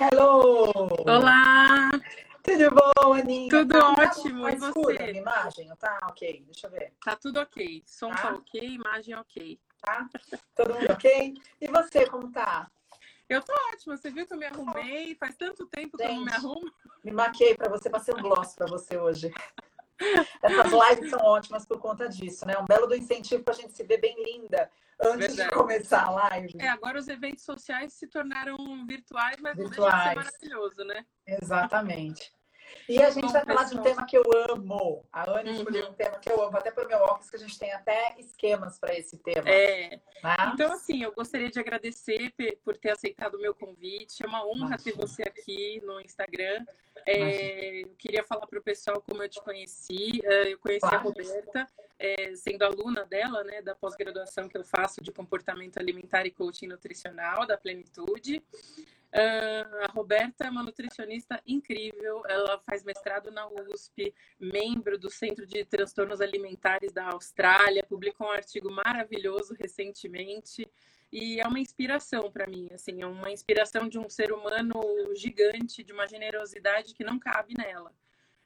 Hello! Olá! Tudo bom, Aninha? Tudo tá, ótimo, tá e você? a minha imagem? Tá ok, deixa eu ver. Tá tudo ok. Som tá, Tá. ok, imagem ok. Tá? Todo mundo ok? E você, como tá? Eu tô ótima, você viu que eu me arrumei? Faz tanto tempo que eu não me Gente. arrumo. Me maquei pra você, passei um gloss pra você hoje. Essas lives são ótimas por conta disso, né? Um belo do incentivo pra gente se ver bem linda antes Verdade. de começar a live. É, agora os eventos sociais se tornaram virtuais, mas não deixa Virtuais. de ser maravilhoso, né? Exatamente. E a gente vai falar de um tema que eu amo. A Anne Uhum. escolheu um tema que eu amo, até pelo meu óculos, que a gente tem até esquemas para esse tema. É. né? Então, assim, eu gostaria de agradecer por ter aceitado o meu convite. É uma honra ter Imagina. você aqui no Instagram. É, eu queria falar para o pessoal como eu te conheci. É, Eu conheci a Claro. Roberta, é, sendo aluna dela, né, da pós-graduação que eu faço de comportamento alimentar e coaching nutricional da Plenitude. Ah, a Roberta é uma nutricionista incrível. Ela faz mestrado na USP, membro do Centro de Transtornos Alimentares da Austrália, publicou um artigo maravilhoso recentemente e é uma inspiração para mim. Assim, é uma inspiração de um ser humano gigante, de uma generosidade que não cabe nela.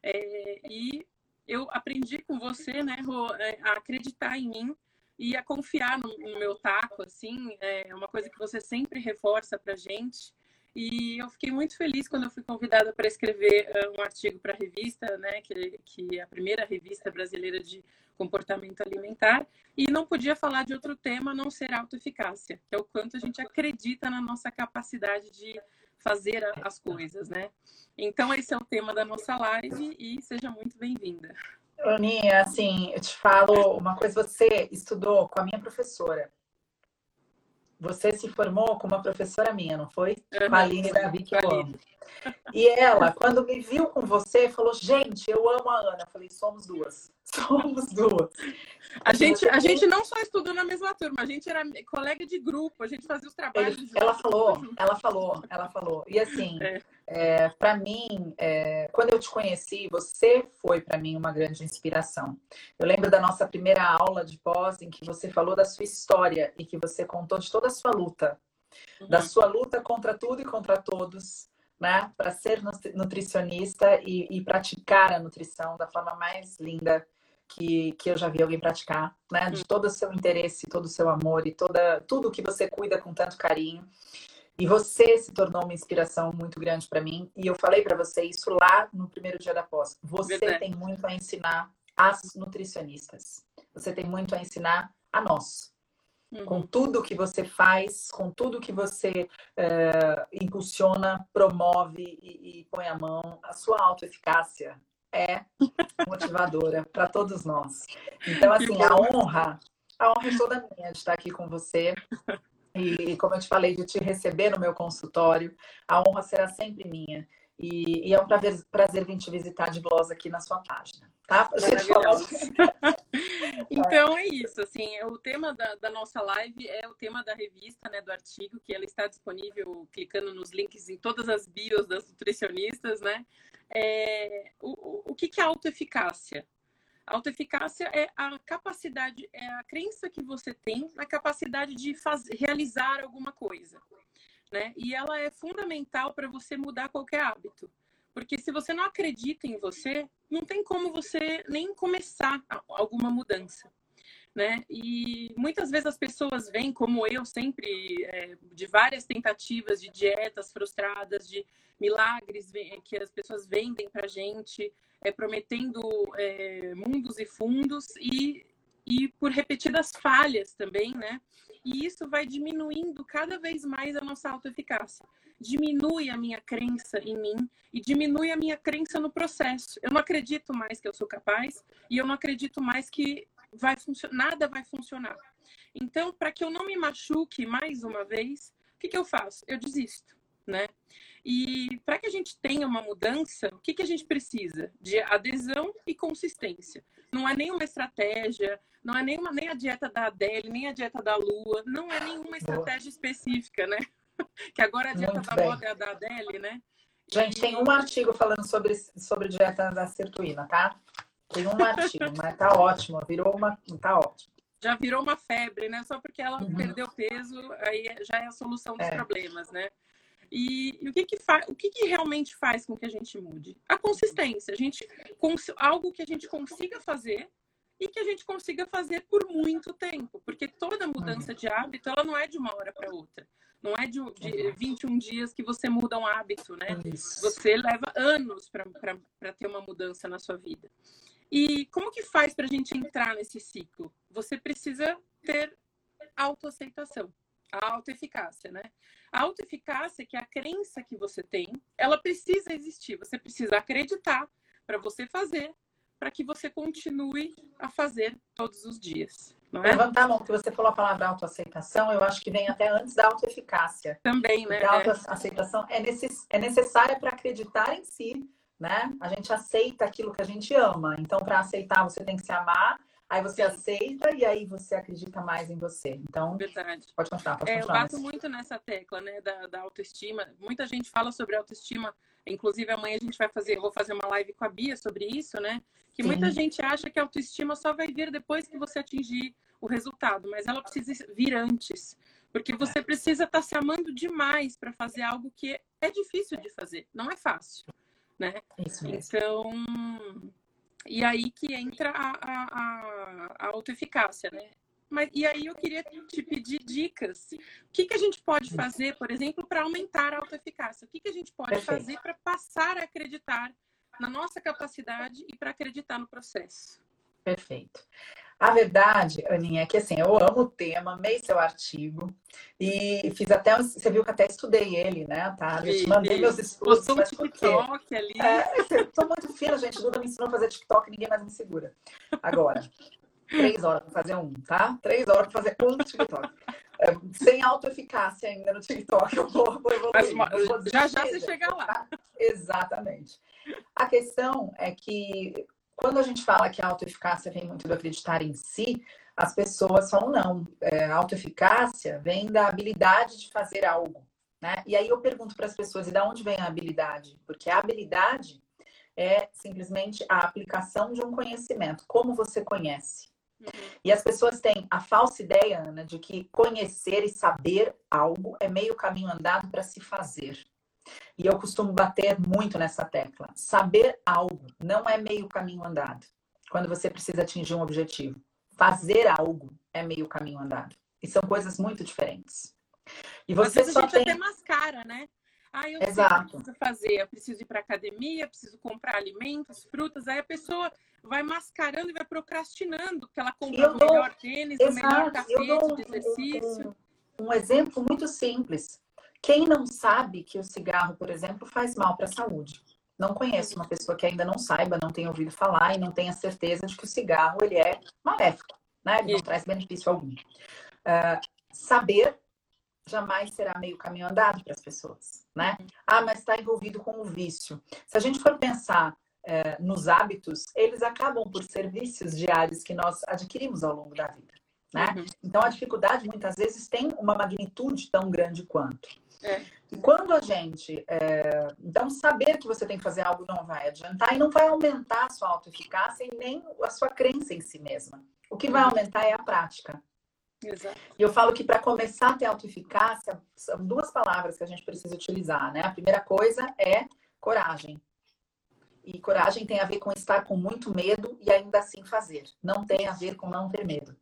É, e eu aprendi com você, né, é, a acreditar em mim e a confiar no, no meu taco, assim, é uma coisa que você sempre reforça pra gente. E eu fiquei muito feliz quando eu fui convidada para escrever eh, um artigo para a revista, né, que, que é a primeira revista brasileira de comportamento alimentar, e não podia falar de outro tema a não ser autoeficácia, que é o quanto a gente acredita na nossa capacidade de fazer as coisas, né? Então esse é o tema da nossa live e seja muito bem-vinda. Aninha, assim, eu te falo uma coisa, você estudou com a minha professora. Você se formou com uma professora minha, não foi? Com a Aline Davi, que eu amo. E ela, quando me viu com você, falou: Gente, eu amo a Ana. Eu falei: Somos duas. Somos duas. A gente, a gente não só estudou na mesma turma, a gente era colega de grupo, a gente fazia os trabalhos Ele- ela falou, ela falou, ela falou. E assim, É. para mim, é, quando eu te conheci, você foi para mim uma grande inspiração. Eu lembro da nossa primeira aula de pós em que você falou da sua história e que você contou de toda a sua luta, da Uhum. sua luta contra tudo e contra todos, né, para ser nutri- nutricionista e, e praticar a nutrição da forma mais linda que, que eu já vi alguém praticar, né, de todo o seu interesse, todo o seu amor e toda tudo que você cuida com tanto carinho. E você se tornou uma inspiração muito grande para mim. E eu falei para você isso lá no primeiro dia da pós. Você Verdade. tem muito a ensinar às nutricionistas. Você tem muito a ensinar a nós Uhum. com tudo que você faz, com tudo que você eh, impulsiona, promove e, e põe a mão, a sua autoeficácia é motivadora para todos nós. Então, assim, a honra, a honra é toda minha de estar aqui com você. E, como eu te falei, de te receber no meu consultório, a honra será sempre minha. E, e é um prazer, prazer vir te visitar de voz aqui na sua página, tá? Pra gente falar. Então é isso, assim, o tema da, da nossa live é o tema da revista, né, do artigo, que ela está disponível clicando nos links em todas as bios das nutricionistas, né? É, o, o- que, que é autoeficácia? Autoeficácia é a capacidade, é a crença que você tem na capacidade de fazer, realizar alguma coisa, né? E ela é fundamental para você mudar qualquer hábito. Porque se você não acredita em você, não tem como você nem começar alguma mudança. Né? E muitas vezes as pessoas vêm, como eu sempre, é, de várias tentativas de dietas frustradas, de milagres ve- que as pessoas vendem para gente, é, prometendo é, mundos e fundos, e, e por repetidas falhas também, né? E isso vai diminuindo cada vez mais a nossa autoeficácia. Diminui a minha crença em mim e diminui a minha crença no processo. Eu não acredito mais que eu sou capaz e eu não acredito mais que vai nada vai funcionar. Então, para que eu não me machuque mais uma vez, o que, que eu faço? Eu desisto, né? E para que a gente tenha uma mudança, o que, que a gente precisa? De adesão e consistência. Não é nenhuma estratégia, não é nenhuma, nem a dieta da Adele, nem a dieta da Lua, não é nenhuma estratégia específica, né? Que agora a dieta Muito da bem. moda é a da Adele, né? Gente, tem um artigo falando sobre, sobre dieta da sertuína, tá? Tem um artigo, mas tá ótimo, virou uma. Tá ótimo. já virou uma febre, né? Só porque ela Uhum. perdeu peso, aí já é a solução dos É. problemas, né? E, e, o, que que, o que, que realmente faz com que a gente mude? A consistência. A gente, algo que a gente consiga fazer e que a gente consiga fazer por muito tempo, porque toda mudança de hábito ela não é de uma hora para outra. Não é de, de 21 dias que você muda um hábito, né? Você leva anos para ter uma mudança na sua vida. E como que faz para a gente entrar nesse ciclo? Você precisa ter autoaceitação, a autoeficácia, né? A autoeficácia, que é a crença que você tem, ela precisa existir. Você precisa acreditar para você fazer, para que você continue a fazer todos os dias. Não é? Levantar a mão, que você falou a palavra autoaceitação, eu acho que vem até antes da autoeficácia. Também, né? a autoaceitação é, necess... é necessária para acreditar em si, né? A gente aceita aquilo que a gente ama. Então, para aceitar, você tem que se amar Aí você aceita e aí você acredita mais em você. Então, Verdade. pode continuar, pode é. Eu bato muito nessa tecla, né, da, da, autoestima. Muita gente fala sobre autoestima. Inclusive, amanhã a gente vai fazer, vou fazer uma live com a Bia sobre isso, né? Que Sim. muita gente acha que a autoestima só vai vir depois que você atingir o resultado, mas ela precisa vir antes. Porque você precisa estar tá se amando demais para fazer algo que é difícil de fazer, não é fácil, né? Isso mesmo. Então, e aí que entra a, a, a autoeficácia, né? Mas, e aí eu queria te pedir dicas. O que, que a gente pode fazer, por exemplo, para aumentar a autoeficácia? O que, que a gente pode Perfeito. fazer para passar a acreditar na nossa capacidade e para acreditar no processo? Perfeito. A verdade, Aninha, é que assim, eu amo o tema, amei seu artigo e fiz até, você viu que até estudei ele, né, tá? Eu te mandei meus estudos. Postou um TikTok ali. É, eu tô muito fina, gente. Duda me ensinou a fazer TikTok, ninguém mais me segura. Agora, três horas para fazer um, tá? Três horas para fazer um TikTok. É, sem autoeficácia ainda no TikTok, eu vou, vou evoluir. Mas, vou já já você chegar lá. Tá? Exatamente. A questão é que quando a gente fala que a autoeficácia vem muito do acreditar em si, as pessoas falam, não, é, a autoeficácia vem da habilidade de fazer algo. Né? E aí eu pergunto para as pessoas, e da onde vem a habilidade? Porque a habilidade é simplesmente a aplicação de um conhecimento, como você conhece. Uhum. E as pessoas têm a falsa ideia, Ana, de que conhecer e saber algo é meio caminho andado para se fazer. E eu costumo bater muito nessa tecla. Saber algo não é meio caminho andado. Quando você precisa atingir um objetivo. Fazer algo é meio caminho andado. E são coisas muito diferentes. E você Às vezes só a gente tem... até mascara, né? Ah, eu Exato. preciso fazer. Eu preciso ir para academia, preciso comprar alimentos, frutas. Aí a pessoa vai mascarando e vai procrastinando, porque ela compra o melhor tênis, Exato. o melhor tapete de exercício. Um, um exemplo muito simples. Quem não sabe que o cigarro, por exemplo, faz mal para a saúde? Não conheço uma pessoa que ainda não saiba, não tenha ouvido falar e não tenha certeza de que o cigarro ele é maléfico, né? Ele não traz benefício algum. Uh, saber jamais será meio caminho andado para as pessoas, né? Ah, mas está envolvido com o vício. Se a gente for pensar eh, nos hábitos, eles acabam por ser vícios diários que nós adquirimos ao longo da vida, né? Uhum. Então a dificuldade muitas vezes tem uma magnitude tão grande quanto. É. E quando a gente. É... Então, saber que você tem que fazer algo não vai adiantar e não vai aumentar a sua autoeficácia e nem a sua crença em si mesma. O que vai uhum. aumentar é a prática. Exato. E eu falo que para começar a ter autoeficácia, são duas palavras que a gente precisa utilizar, né? A primeira coisa é coragem. E coragem tem a ver com estar com muito medo e ainda assim fazer. Não tem a ver com não ter medo.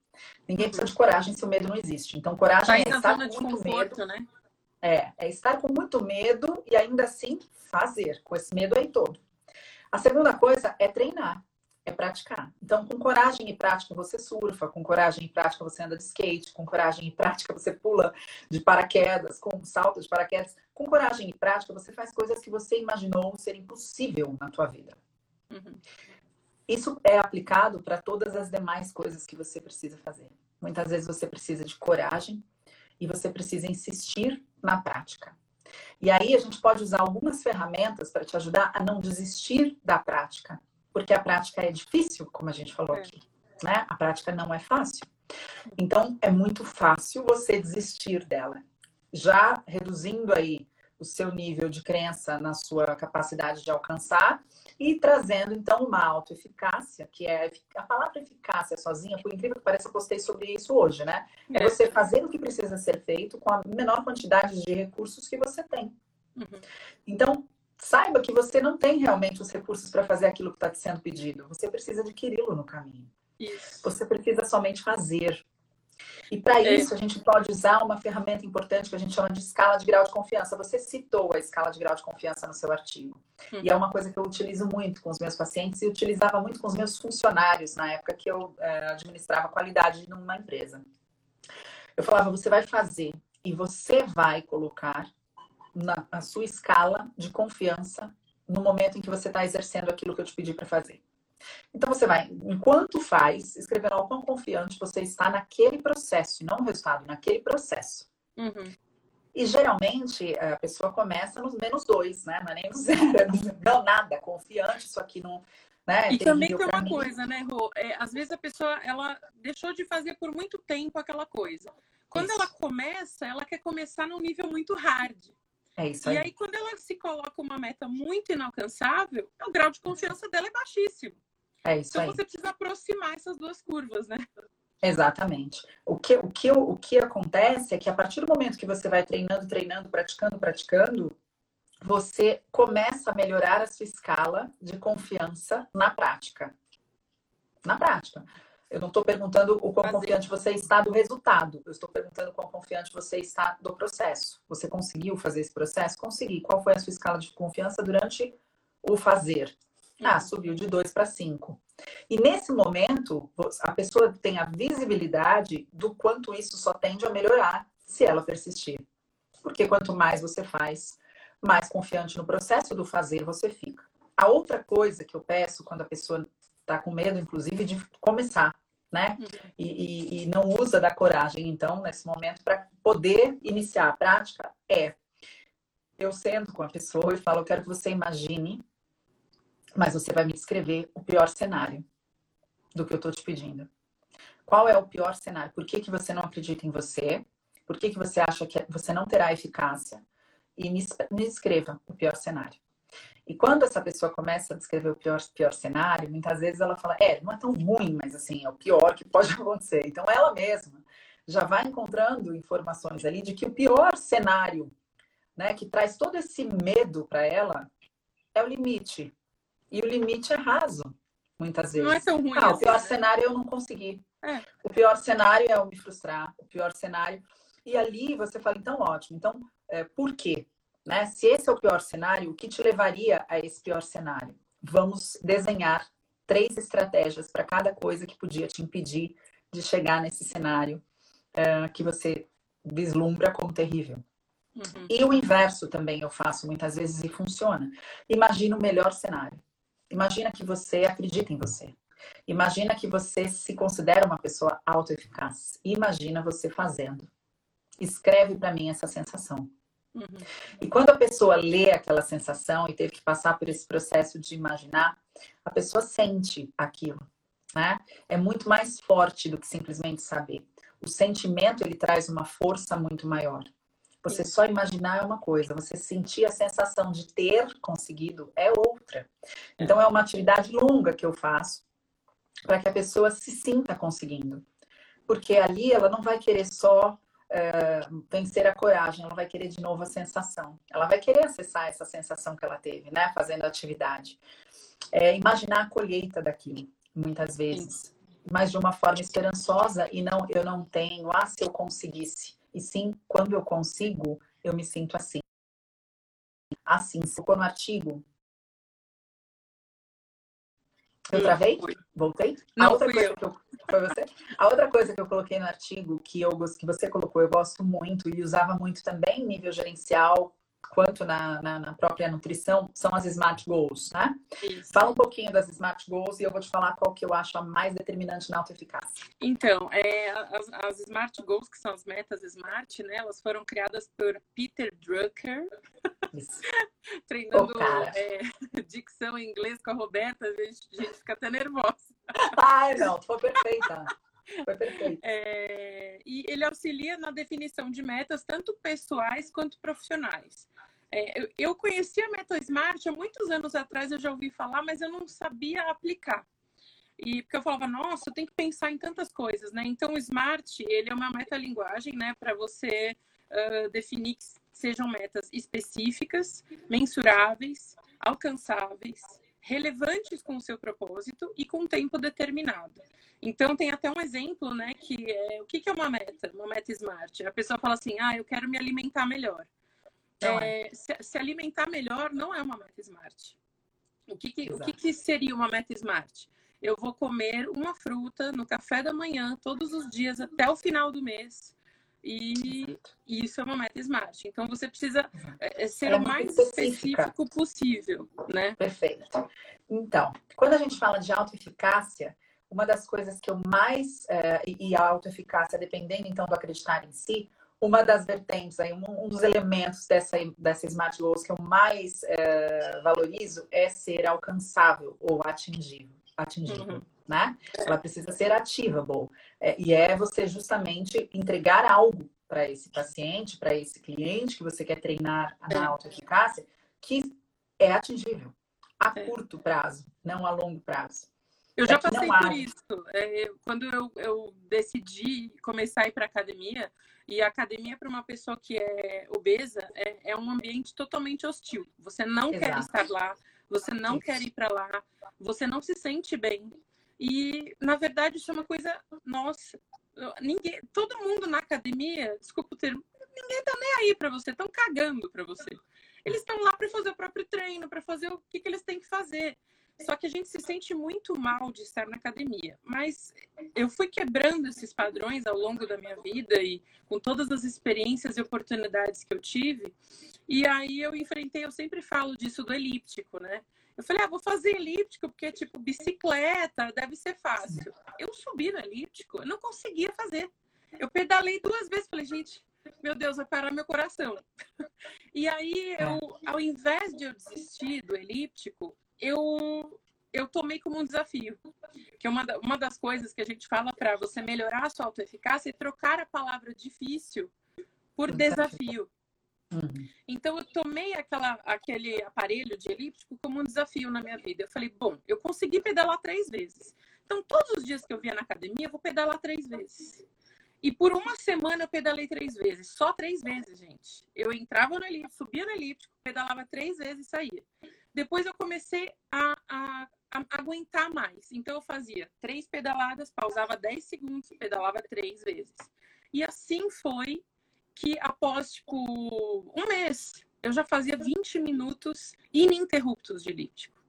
Ninguém precisa de coragem se o medo não existe. Então, coragem tá é estar com muito conforto, medo. Né? É, é estar com muito medo e ainda assim fazer, com esse medo aí todo. A segunda coisa é treinar, é praticar. Então, com coragem e prática você surfa, com coragem e prática você anda de skate, com coragem e prática você pula de paraquedas, com salto de paraquedas. Com coragem e prática você faz coisas que você imaginou ser impossível na tua vida. Uhum. Isso é aplicado para todas as demais coisas que você precisa fazer. Muitas vezes você precisa de coragem e você precisa insistir na prática. E aí a gente pode usar algumas ferramentas para te ajudar a não desistir da prática, porque a prática é difícil, como a gente falou é. aqui, né? A prática não é fácil. Então é muito fácil você desistir dela. Já reduzindo aí o seu nível de crença na sua capacidade de alcançar e trazendo então uma autoeficácia, que é a palavra eficácia sozinha, por incrível que pareça, eu postei sobre isso hoje, né? É, é você fazer o que precisa ser feito com a menor quantidade de recursos que você tem. Uhum. Então, saiba que você não tem realmente os recursos para fazer aquilo que está te sendo pedido. Você precisa adquiri-lo no caminho. Isso. Você precisa somente fazer. E para é. isso, a gente pode usar uma ferramenta importante que a gente chama de escala de grau de confiança. Você citou a escala de grau de confiança no seu artigo. Hum. E é uma coisa que eu utilizo muito com os meus pacientes e utilizava muito com os meus funcionários na época que eu é, administrava qualidade numa empresa. Eu falava, você vai fazer e você vai colocar na, na sua escala de confiança no momento em que você está exercendo aquilo que eu te pedi para fazer. Então você vai, enquanto faz, escrever o quão confiante você está naquele processo, e não no resultado, naquele processo. Uhum. E geralmente a pessoa começa nos menos dois, né? Não é nem no zero, não nada, confiante, isso aqui não. Né? E também tem uma mim. coisa, né, Rô? É, às vezes a pessoa ela deixou de fazer por muito tempo aquela coisa. Quando isso. ela começa, ela quer começar num nível muito hard. É isso aí. E aí, quando ela se coloca uma meta muito inalcançável, o grau de confiança dela é baixíssimo. É isso então aí. você precisa aproximar essas duas curvas, né? Exatamente. O que, o, que, o que acontece é que a partir do momento que você vai treinando, treinando, praticando, praticando, você começa a melhorar a sua escala de confiança na prática. Na prática. Eu não estou perguntando o quão Fazer. confiante você está do resultado. Eu estou perguntando o quão confiante você está do processo. Você conseguiu fazer esse processo? Consegui. Qual foi a sua escala de confiança durante o fazer? Ah, subiu de 2 para 5. E nesse momento, a pessoa tem a visibilidade do quanto isso só tende a melhorar se ela persistir. Porque quanto mais você faz, mais confiante no processo do fazer você fica. A outra coisa que eu peço quando a pessoa está com medo, inclusive, de começar, né? Uhum. E, e, e não usa da coragem, então, nesse momento, para poder iniciar a prática, é eu sento com a pessoa e falo, eu quero que você imagine mas você vai me descrever o pior cenário do que eu estou te pedindo. Qual é o pior cenário? Por que, que você não acredita em você? Por que, que você acha que você não terá eficácia? E me, me descreva o pior cenário. E quando essa pessoa começa a descrever o pior, pior cenário, muitas vezes ela fala: é, não é tão ruim, mas assim, é o pior que pode acontecer. Então ela mesma já vai encontrando informações ali de que o pior cenário, né, que traz todo esse medo para ela, é o limite. E o limite é raso, muitas vezes. Não é tão ruim. Ah, assim, o pior né? cenário eu não consegui. É. O pior cenário é eu me frustrar. O pior cenário. E ali você fala, então, ótimo. Então, é, por quê? Né? Se esse é o pior cenário, o que te levaria a esse pior cenário? Vamos desenhar três estratégias para cada coisa que podia te impedir de chegar nesse cenário é, que você vislumbra como terrível. Uhum. E o inverso também eu faço muitas vezes e funciona. Imagina o melhor cenário. Imagina que você acredita em você. Imagina que você se considera uma pessoa autoeficaz. Imagina você fazendo. Escreve para mim essa sensação. Uhum. E quando a pessoa lê aquela sensação e teve que passar por esse processo de imaginar, a pessoa sente aquilo, né? É muito mais forte do que simplesmente saber. O sentimento ele traz uma força muito maior. Você só imaginar é uma coisa, você sentir a sensação de ter conseguido é outra. Então, é uma atividade longa que eu faço para que a pessoa se sinta conseguindo. Porque ali ela não vai querer só uh, vencer a coragem, ela vai querer de novo a sensação. Ela vai querer acessar essa sensação que ela teve, né, fazendo a atividade. É, imaginar a colheita daquilo, muitas vezes. Mas de uma forma esperançosa e não, eu não tenho, ah, se eu conseguisse. E sim, quando eu consigo, eu me sinto assim. Assim, se for no artigo. Eu travei? Voltei? Não, a outra coisa eu. que eu. Foi você? A outra coisa que eu coloquei no artigo, que, eu, que você colocou, eu gosto muito e usava muito também, nível gerencial, quanto na, na, na, própria nutrição, são as Smart Goals, né? Isso. Fala um pouquinho das Smart Goals e eu vou te falar qual que eu acho a mais determinante na autoeficácia. Então, é, as, as Smart Goals, que são as metas Smart, né? Elas foram criadas por Peter Drucker. Treinando oh, é, dicção em inglês com a Roberta, a gente, a gente fica até nervosa. Ai, não, foi perfeita. Foi perfeito. É, e ele auxilia na definição de metas, tanto pessoais quanto profissionais. É, eu, conheci a Meta Smart há muitos anos atrás, eu já ouvi falar, mas eu não sabia aplicar. E porque eu falava, nossa, eu tenho que pensar em tantas coisas, né? Então, o Smart, ele é uma metalinguagem, né, para você uh, definir sejam metas específicas, mensuráveis, alcançáveis, relevantes com o seu propósito e com tempo determinado. Então, tem até um exemplo, né, que é o que é uma meta, uma meta smart. A pessoa fala assim, ah, eu quero me alimentar melhor. É, é. Se, se, alimentar melhor não é uma meta smart. O que, que o que, que seria uma meta smart? Eu vou comer uma fruta no café da manhã todos os dias até o final do mês. E isso é uma meta smart. Então você precisa é, é ser é o mais específica. específico possível, né? Perfeito. Então, quando a gente fala de autoeficácia, uma das coisas que eu mais é, e a autoeficácia, dependendo então do acreditar em si, uma das vertentes aí, um, dos elementos dessa dessa smart goals que eu mais é, valorizo é ser alcançável ou atingível, atingível. Uhum né? Ela precisa ser ativable. É, e é você justamente entregar algo para esse paciente, para esse cliente que você quer treinar na alta eficácia, que é atingível a é. curto prazo, não a longo prazo. Eu já passei por isso. É, quando eu, eu decidi começar a ir para academia, e a academia para uma pessoa que é obesa é, é, um ambiente totalmente hostil. Você não Exato. quer estar lá, você não isso. quer ir para lá, você não se sente bem. E, na verdade, isso é uma coisa nossa. Ninguém, todo mundo na academia, desculpa o termo, ninguém tá nem aí para você, estão cagando para você. Eles estão lá para fazer o próprio treino, para fazer o que, que eles têm que fazer. Só que a gente se sente muito mal de estar na academia. Mas eu fui quebrando esses padrões ao longo da minha vida e com todas as experiências e oportunidades que eu tive. E aí eu enfrentei, eu sempre falo disso do elíptico, né? Eu falei, ah, vou fazer elíptico, porque, tipo, bicicleta, deve ser fácil. Eu subi no elíptico, eu não conseguia fazer. Eu pedalei duas vezes, falei, gente, meu Deus, vai parar meu coração. E aí, eu, ao invés de eu desistir do elíptico, eu, eu tomei como um desafio. Que é uma, uma das coisas que a gente fala para você melhorar a sua autoeficácia é trocar a palavra difícil por desafio. Uhum. Então eu tomei aquela, aquele aparelho de elíptico como um desafio na minha vida. Eu falei, bom, eu consegui pedalar três vezes. Então todos os dias que eu via na academia, eu vou pedalar três vezes. E por uma semana eu pedalei três vezes, só três vezes, gente. Eu entrava no elíptico, subia no elíptico, pedalava três vezes e saía. Depois eu comecei a, a, a aguentar mais. Então eu fazia três pedaladas, pausava 10 segundos, pedalava três vezes. E assim foi que após, tipo, um mês, eu já fazia 20 minutos ininterruptos de elíptico.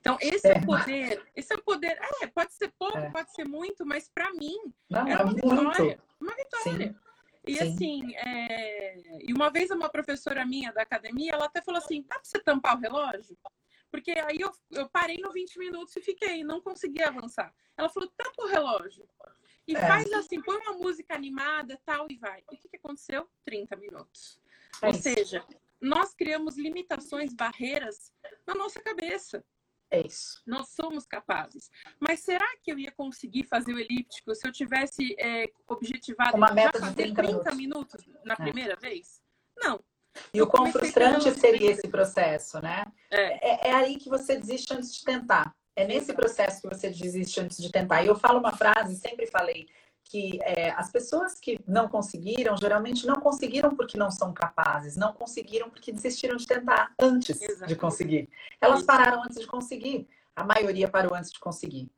Então, esse é, é o poder, esse é o poder. É, pode ser pouco, é. pode ser muito, mas para mim Não, era é uma é vitória. Uma vitória. Sim. E Sim. assim, é... e uma vez uma professora minha da academia, ela até falou assim: dá pra você tampar o relógio? Porque aí eu, eu parei no 20 minutos e fiquei, não consegui avançar. Ela falou: tampa o relógio. E é. faz assim, põe uma música animada, tal, e vai. E o que, que aconteceu? 30 minutos. É Ou seja, nós criamos limitações, barreiras na nossa cabeça. É isso. Nós somos capazes. Mas será que eu ia conseguir fazer o elíptico se eu tivesse é, objetivado uma meta de 30, 30 minutos. na é. primeira vez? Não. E eu o quão frustrante seria esse processo, né? É. é. É, aí que você desiste antes de tentar. É nesse processo que você desiste antes de tentar. E eu falo uma frase, sempre falei, que é, as pessoas que não conseguiram, geralmente não conseguiram porque não são capazes, não conseguiram porque desistiram de tentar antes Exatamente. de conseguir. Elas pararam antes de conseguir, a maioria parou antes de conseguir.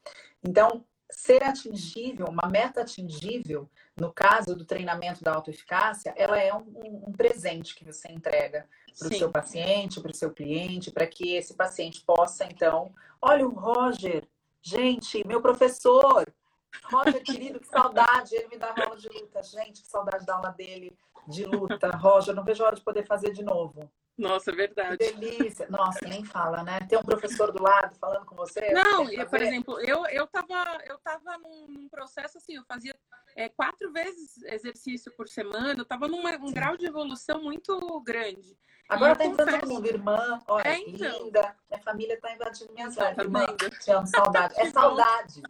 Então, ser atingível, uma meta atingível, no caso do treinamento da autoeficácia, ela é um, um presente que você entrega para o seu paciente, para o seu cliente, para que esse paciente possa, então, olha o Roger, gente, meu professor, Roger, querido, que saudade, ele me dava aula de luta, gente, que saudade da aula dele de luta, Roger, não vejo a hora de poder fazer de novo. Nossa, é verdade. Que delícia. Nossa, nem fala, né? Tem um professor do lado falando com você. Não, eu, por exemplo, eu, eu tava, eu tava num, num processo assim, eu fazia é, quatro vezes exercício por semana, eu tava num um grau de evolução muito grande. Agora tá todo mundo, irmã, olha, é, então. linda. Minha família tá invadindo minhas lives. Tá irmã, te amo, saudade. É saudade.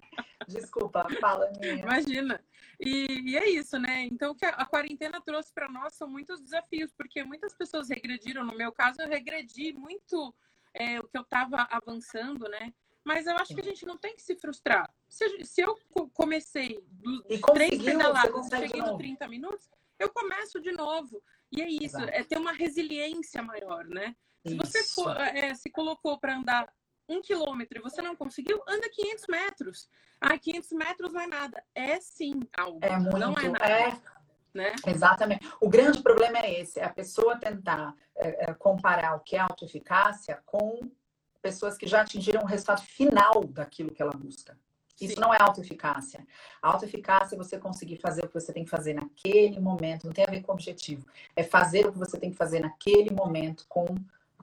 Desculpa, fala minha. Imagina. E, e, é isso, né? Então, o que a quarentena trouxe para nós são muitos desafios, porque muitas pessoas regrediram. No meu caso, eu regredi muito é, o que eu estava avançando, né? Mas eu acho que a gente não tem que se frustrar. Se, se eu comecei dos três pedaladas, cheguei nos 30 minutos, eu começo de novo. E é isso, Exato. é ter uma resiliência maior, né? Se você for, é, se colocou para andar um quilômetro e você não conseguiu, anda 500 metros. Ah, 500 metros não é nada. É sim algo. É muito, não é nada. É... Né? Exatamente. O grande problema é esse, é a pessoa tentar é, é, comparar o que é autoeficácia com pessoas que já atingiram o resultado final daquilo que ela busca. Isso Sim. não é autoeficácia. Autoeficácia é você conseguir fazer o que você tem que fazer naquele momento, não tem a ver com objetivo. É fazer o que você tem que fazer naquele momento com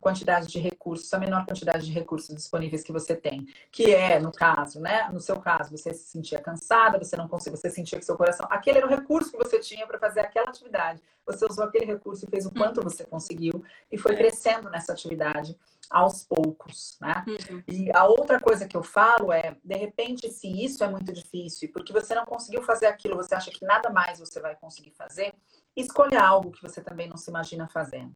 quantidade de recursos, a menor quantidade de recursos disponíveis que você tem, que é, no caso, né? No seu caso, você se sentia cansada, você não conseguia, você sentia que seu coração, aquele era o recurso que você tinha para fazer aquela atividade. Você usou aquele recurso e fez o quanto uhum. você conseguiu e foi crescendo nessa atividade aos poucos, né? Uhum. E a outra coisa que eu falo é, de repente, se isso é muito difícil, porque você não conseguiu fazer aquilo, você acha que nada mais você vai conseguir fazer, escolha algo que você também não se imagina fazendo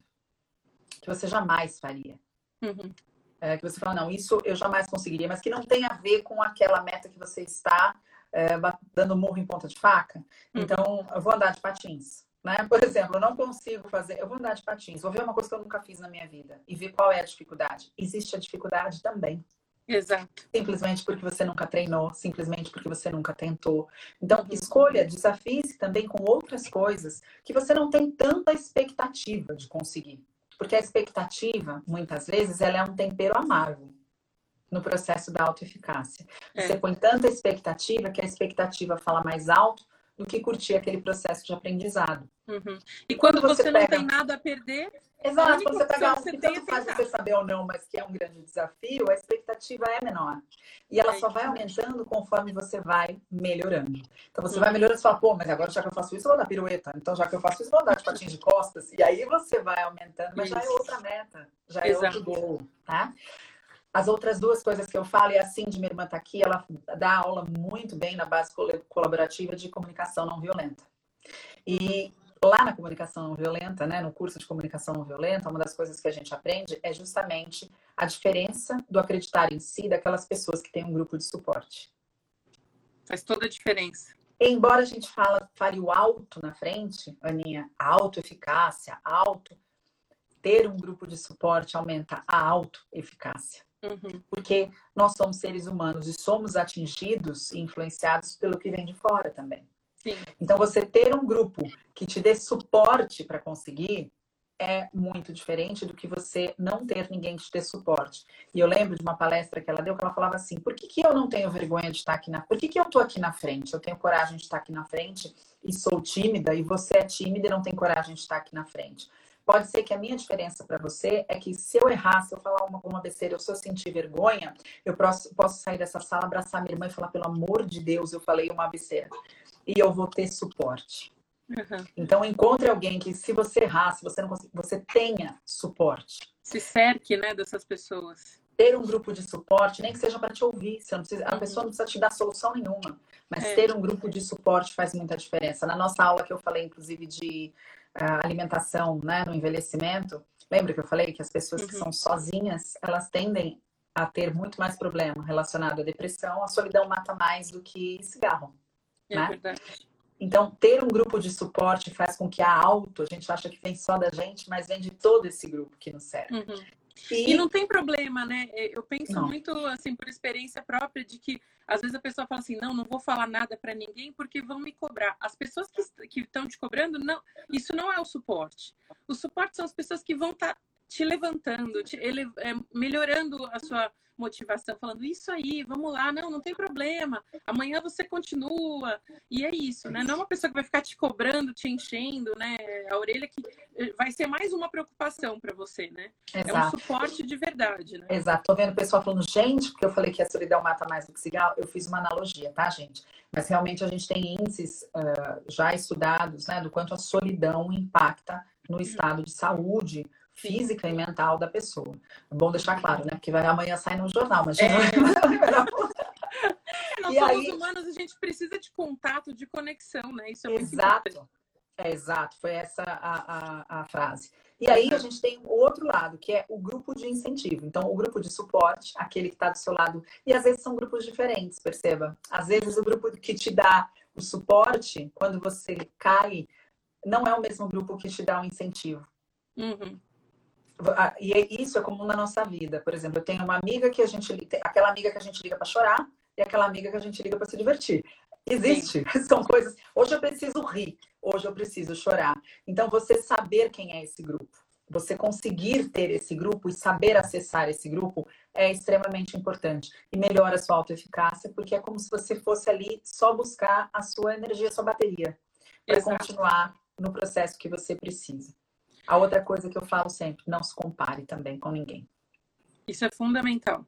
que você jamais faria. Uhum. É, que você fala, não, isso eu jamais conseguiria, mas que não tem a ver com aquela meta que você está é, dando murro em ponta de faca. Uhum. Então, eu vou andar de patins. Né? Por exemplo, eu não consigo fazer, eu vou andar de patins, vou ver uma coisa que eu nunca fiz na minha vida e ver qual é a dificuldade. Existe a dificuldade também. Exato. Simplesmente porque você nunca treinou, simplesmente porque você nunca tentou. Então, uhum. escolha, desafie-se também com outras coisas que você não tem tanta expectativa de conseguir. Porque a expectativa, muitas vezes, ela é um tempero amargo no processo da autoeficácia. É. Você põe tanta expectativa que a expectativa fala mais alto do que curtir aquele processo de aprendizado. Uhum. E quando, quando você, você, não tem nada a perder, Exato, quando você pega algo que tanto faz você saber ou não, mas que é um grande desafio, a expectativa é menor. E ela é só vai aumentando conforme você vai melhorando. Então você vai melhorando e fala, pô, mas agora já que eu faço isso, eu vou dar pirueta. Então já que eu faço isso, eu vou andar de patins de costas. E aí você vai aumentando, mas isso. já é outra meta, já é Exato. outro gol, tá? As outras duas coisas que eu falo, e a Cindy, minha irmã está aqui, ela dá aula muito bem na base colaborativa de comunicação não violenta. E lá na comunicação não violenta, né, no curso de comunicação não violenta, uma das coisas que a gente aprende é justamente a diferença do acreditar em si daquelas pessoas que têm um grupo de suporte. Faz toda a diferença. Embora a gente fala, fale o alto na frente, Aninha, autoeficácia, alto, ter um grupo de suporte aumenta a autoeficácia. Uhum. Porque nós somos seres humanos e somos atingidos e influenciados pelo que vem de fora também. Sim. Então, você ter um grupo que te dê suporte para conseguir é muito diferente do que você não ter ninguém que te dê suporte. E eu lembro de uma palestra que ela deu que ela falava assim: por que, que eu não tenho vergonha de estar aqui na. Por que, que eu estou aqui na frente? Eu tenho coragem de estar aqui na frente e sou tímida, e você é tímida e não tem coragem de estar aqui na frente. Pode ser que a minha diferença para você é que se eu errar, se eu falar uma, uma besteira, eu sentir vergonha, eu posso, posso sair dessa sala, abraçar minha irmã e falar: pelo amor de Deus, eu falei uma besteira e eu vou ter suporte. Uhum. Então encontre alguém que, se você errar, se você não conseguir, você tenha suporte. Se cerque, né, dessas pessoas. Ter um grupo de suporte, nem que seja para te ouvir, você não precisa, a uhum. pessoa não precisa te dar solução nenhuma, mas é. ter um grupo de suporte faz muita diferença. Na nossa aula que eu falei, inclusive, de uh, alimentação, né, no envelhecimento, lembra que eu falei que as pessoas uhum. que são sozinhas, elas tendem a ter muito mais problema relacionado à depressão, a solidão mata mais do que cigarro. É né? verdade. Então, ter um grupo de suporte faz com que a auto, a gente acha que vem só da gente, mas vem de todo esse grupo que nos serve. Uhum. E... e... não tem problema, né? É, eu penso não. muito, assim, por experiência própria, de que às vezes a pessoa fala assim: não, não vou falar nada para ninguém porque vão me cobrar. As pessoas que estão te cobrando, não, isso não é o suporte. O suporte são as pessoas que vão estar tá te levantando, te, ele, é, melhorando a sua motivação, falando isso aí, vamos lá, não, não tem problema, amanhã você continua. E é isso, né? Não é uma pessoa que vai ficar te cobrando, te enchendo, né? A orelha que eh, vai ser mais uma preocupação para você, né? Exato. É um suporte de verdade, né? Exato. Tô vendo o pessoal falando, gente, porque eu falei que a solidão mata mais do que cigarro, eu fiz uma analogia, tá, gente? Mas realmente a gente tem índices uh, já estudados, né, do quanto a solidão impacta no estado de saúde física e mental da pessoa. É bom deixar claro, né? Porque vai, amanhã sai no jornal, mas é. Nós e somos aí... humanos, a gente precisa de contato, de conexão, né? Isso é muito exato. importante. É, exato, foi essa a, a, a frase. E aí a gente tem o outro lado, que é o grupo de incentivo. Então, o grupo de suporte, aquele que está do seu lado. E às vezes são grupos diferentes, perceba. Às vezes o grupo que te dá o suporte, quando você cai não é o mesmo grupo que te dá um incentivo. Uhum. E é isso é comum na nossa vida. Por exemplo, eu tenho uma amiga que a gente aquela amiga que a gente liga para chorar e aquela amiga que a gente liga para se divertir. Existe, Sim. são coisas. Hoje eu preciso rir, hoje eu preciso chorar. Então você saber quem é esse grupo, você conseguir ter esse grupo e saber acessar esse grupo é extremamente importante e melhora a sua autoeficácia, porque é como se você fosse ali só buscar a sua energia, a sua bateria para continuar no processo que você precisa. A outra coisa que eu falo sempre, não se compare também com ninguém. Isso é fundamental.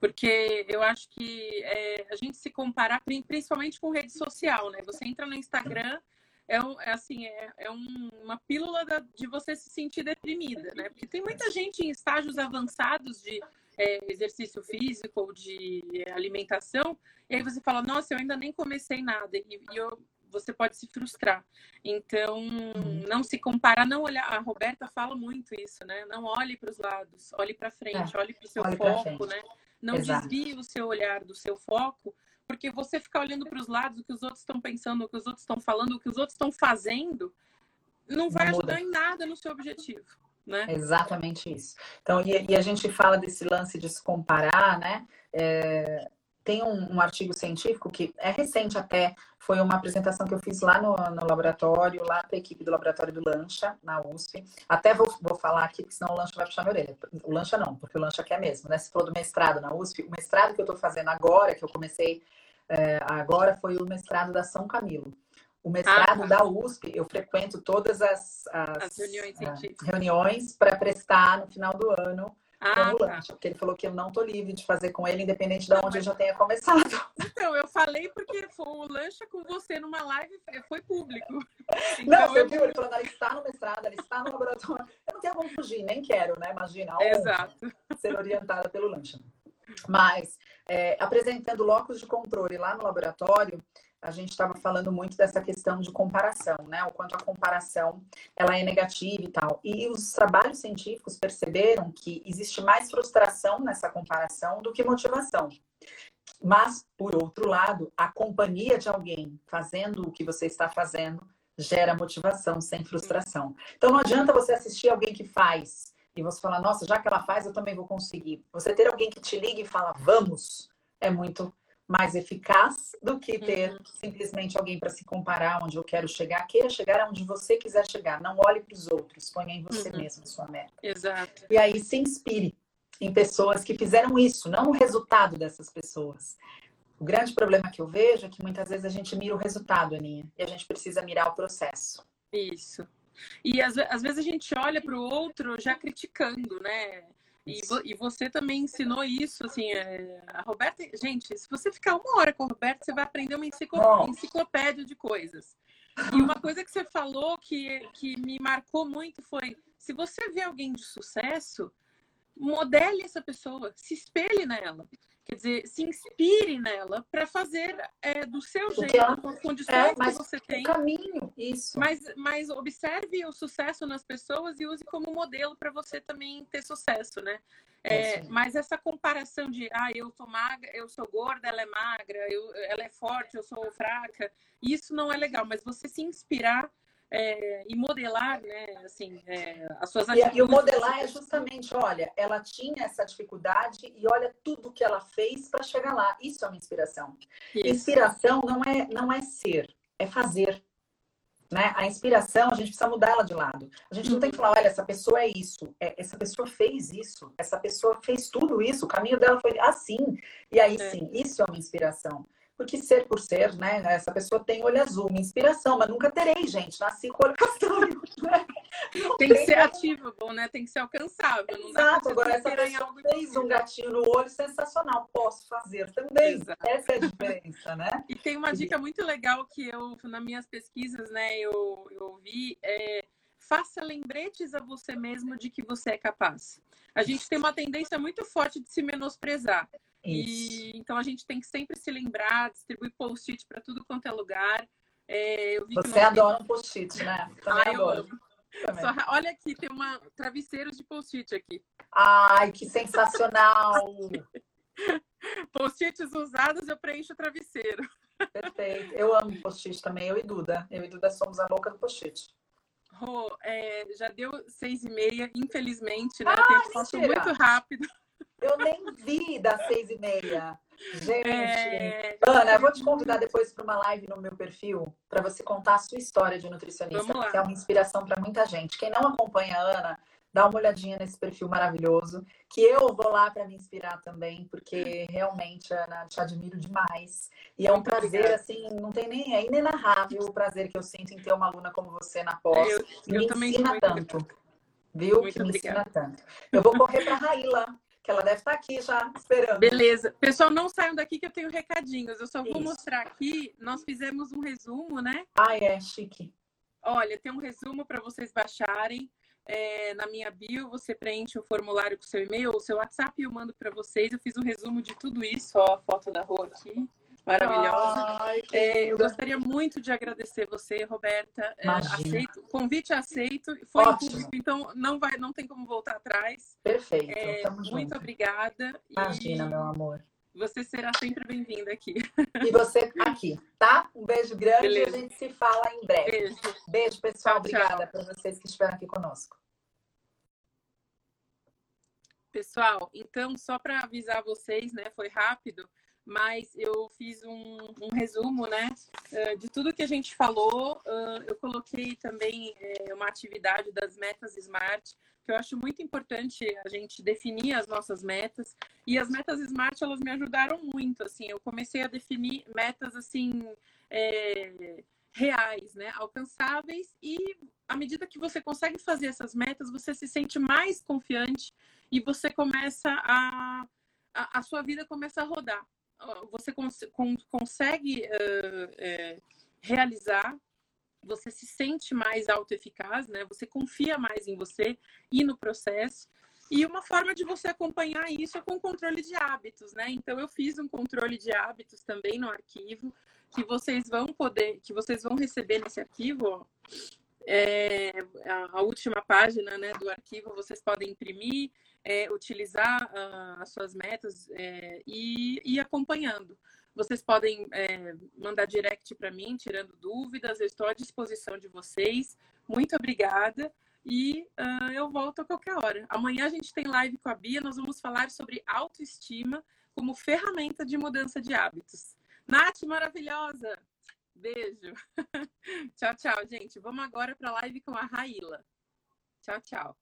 Porque eu acho que é, a gente se comparar, principalmente com rede social, né? Você entra no Instagram, é, é assim, é, é um, uma pílula da, de você se sentir deprimida, né? Porque tem muita gente em estágios avançados de é, exercício físico ou de alimentação, e aí você fala, nossa, eu ainda nem comecei nada. E, e eu você pode se frustrar. Então, uhum. não se comparar, não olhar. A Roberta fala muito isso, né? Não olhe para os lados, olhe para frente, é, olhe para o seu foco, né? Não Exato. desvie o seu olhar do seu foco, porque você ficar olhando para os lados, o que os outros estão pensando, o que os outros estão falando, o que os outros estão fazendo, não vai não ajudar em nada no seu objetivo. Né? Exatamente isso. Então, e, e, a gente fala desse lance de se comparar, né? É, tem um, um, artigo científico que é recente até, foi uma apresentação que eu fiz lá no, no laboratório, lá para a equipe do laboratório do Lancha, na USP. Até vou, vou falar aqui, porque senão o Lancha vai puxar minha orelha. O Lancha não, porque o Lancha quer mesmo, né? Se falou do mestrado na USP, o mestrado que eu estou fazendo agora, que eu comecei é, agora, foi o mestrado da São Camilo. O mestrado ah, tá. da USP, eu frequento todas as, as, as reuniões, uh, reuniões para prestar no final do ano ah, tá. porque ele falou que eu não tô livre de fazer com ele, independente de onde eu já tenha começado. Então, eu falei porque foi o lancha com você numa live foi público. Então, não, você eu... viu? Ele ela está no mestrado, ela está no laboratório. Eu não tenho como fugir, nem quero, né? Imagina, Exato. ser orientada pelo lancha. Mas, é, apresentando locos de controle lá no laboratório, a gente estava falando muito dessa questão de comparação, né? O quanto a comparação ela é negativa e tal. E os trabalhos científicos perceberam que existe mais frustração nessa comparação do que motivação. Mas, por outro lado, a companhia de alguém fazendo o que você está fazendo gera motivação sem frustração. Então não adianta você assistir alguém que faz e você falar, nossa, já que ela faz, eu também vou conseguir. Você ter alguém que te liga e fala, vamos, é muito mais eficaz do que ter uhum. simplesmente alguém para se comparar onde eu quero chegar. Queira chegar aonde você quiser chegar. Não olhe para os outros, ponha em você uhum. mesmo a sua meta. Exato. E aí se inspire em pessoas que fizeram isso, não o resultado dessas pessoas. O grande problema que eu vejo é que muitas vezes a gente mira o resultado, Aninha, e a gente precisa mirar o processo. Isso. E às, às vezes a gente olha para o outro já criticando, né? E, e, você também ensinou isso, assim, é, a Roberta, gente, se você ficar uma hora com a Roberta, você vai aprender uma enciclopédia de coisas. E uma coisa que você falou que, que me marcou muito foi: se você vê alguém de sucesso, modele essa pessoa, se espelhe nela. Quer dizer, se inspire nela para fazer é, do seu jeito, ela, com as condições é, que você tem. caminho, isso. Mas, mas observe o sucesso nas pessoas e use como modelo para você também ter sucesso, né? É, é mas essa comparação de, ah, eu sou magra, eu sou gorda, ela é magra, eu, ela é forte, eu sou fraca, isso não é legal. Mas você se inspirar é, e modelar, né, assim, é, as suas atitudes. E, e o modelar é justamente, olha, ela tinha essa dificuldade e olha tudo que ela fez para chegar lá. Isso é uma inspiração. Isso. Inspiração não é, não é ser, é fazer. Né? A inspiração, a gente precisa mudar ela de lado. A gente não tem que falar, olha, essa pessoa é isso, é, essa pessoa fez isso, essa pessoa fez tudo isso, o caminho dela foi assim. E aí é. sim, isso é uma inspiração. Porque ser por ser, né? Essa pessoa tem olho azul, uma inspiração, mas nunca terei, gente. Nasci com olho castanho. Né? Tem que ser ativo, bom, né? Tem que ser alcançável. Exato. Agora, essa pessoa fez um gatinho no olho sensacional. Posso fazer também. Exato. Essa é a diferença, né? E tem uma dica muito legal que eu, nas minhas pesquisas, né, eu, eu vi. É, faça lembretes a você mesmo de que você é capaz. A gente tem uma tendência muito forte de se menosprezar. E, então a gente tem que sempre se lembrar, distribuir post-it para tudo quanto é lugar. É, Você adora um post-it, né? Também ah, eu amo. Só, olha aqui, tem uma travesseiros de post-it aqui. Ai, que sensacional! Post-its usados, eu preencho o travesseiro. Perfeito. Eu amo post-it também, eu e Duda. Eu e Duda somos a louca do post-it. Rô, é, já deu seis e meia, infelizmente, né? Ah, o tempo passou muito rápido. Eu nem vi das seis e meia. Gente, é... Ana, eu vou te convidar depois para uma live no meu perfil para você contar a sua história de nutricionista, que é uma inspiração para muita gente. Quem não acompanha a Ana, dá uma olhadinha nesse perfil maravilhoso, que eu vou lá para me inspirar também, porque realmente, Ana, te admiro demais. E é um prazer, assim, não tem nem, é inenarrável o prazer que eu sinto em ter uma aluna como você na pós. Eu, eu me ensina tanto. Viu? Muito que me obrigada. ensina tanto. Eu vou correr para a Raíla, que ela deve estar aqui já esperando. Beleza. Pessoal, não saiam daqui que eu tenho recadinhos. Eu só vou Isso. mostrar aqui. Nós fizemos um resumo, né? Ah, é, chique. Olha, tem um resumo para vocês baixarem. É, na minha bio, você preenche o formulário com seu e-mail ou seu WhatsApp e eu mando para vocês. Eu fiz um resumo de tudo isso, ó, a foto da rua aqui, maravilhosa. Ai, é, eu gostaria muito de agradecer você, Roberta. É, aceito, convite aceito, foi Ótimo. público, então não vai, não tem como voltar atrás. Perfeito. É, muito junto. obrigada. Imagina, e... meu amor. Você será sempre bem-vinda aqui. E você aqui, tá? Um beijo grande Beleza. e a gente se fala em breve. Beijo, beijo pessoal. Tchau, Obrigada para vocês que estiveram aqui conosco. Pessoal, então, só para avisar vocês, né? Foi rápido, mas eu fiz um, um resumo, né? De tudo que a gente falou. Eu coloquei também é, uma atividade das metas SMART que eu acho muito importante a gente definir as nossas metas. E as metas SMART, elas me ajudaram muito, assim. Eu comecei a definir metas, assim, é, reais, né? Alcançáveis. E à medida que você consegue fazer essas metas, você se sente mais confiante e você começa a... A, a sua vida começa a rodar. Você cons consegue uh, uh, realizar você se sente mais autoeficaz, né? Você confia mais em você e no processo. E uma forma de você acompanhar isso é com controle de hábitos, né? Então eu fiz um controle de hábitos também no arquivo que vocês vão poder, que vocês vão receber nesse arquivo. Ó. É, a, última página né, do arquivo vocês podem imprimir, é, utilizar uh, as suas metas é, e ir acompanhando. Vocês podem é, mandar direct para mim, tirando dúvidas. Eu estou à disposição de vocês. Muito obrigada. E uh, eu volto a qualquer hora. Amanhã a gente tem live com a Bia. Nós vamos falar sobre autoestima como ferramenta de mudança de hábitos. Nath, maravilhosa! Beijo. tchau, tchau, gente. Vamos agora para a live com a Raíla. Tchau, tchau.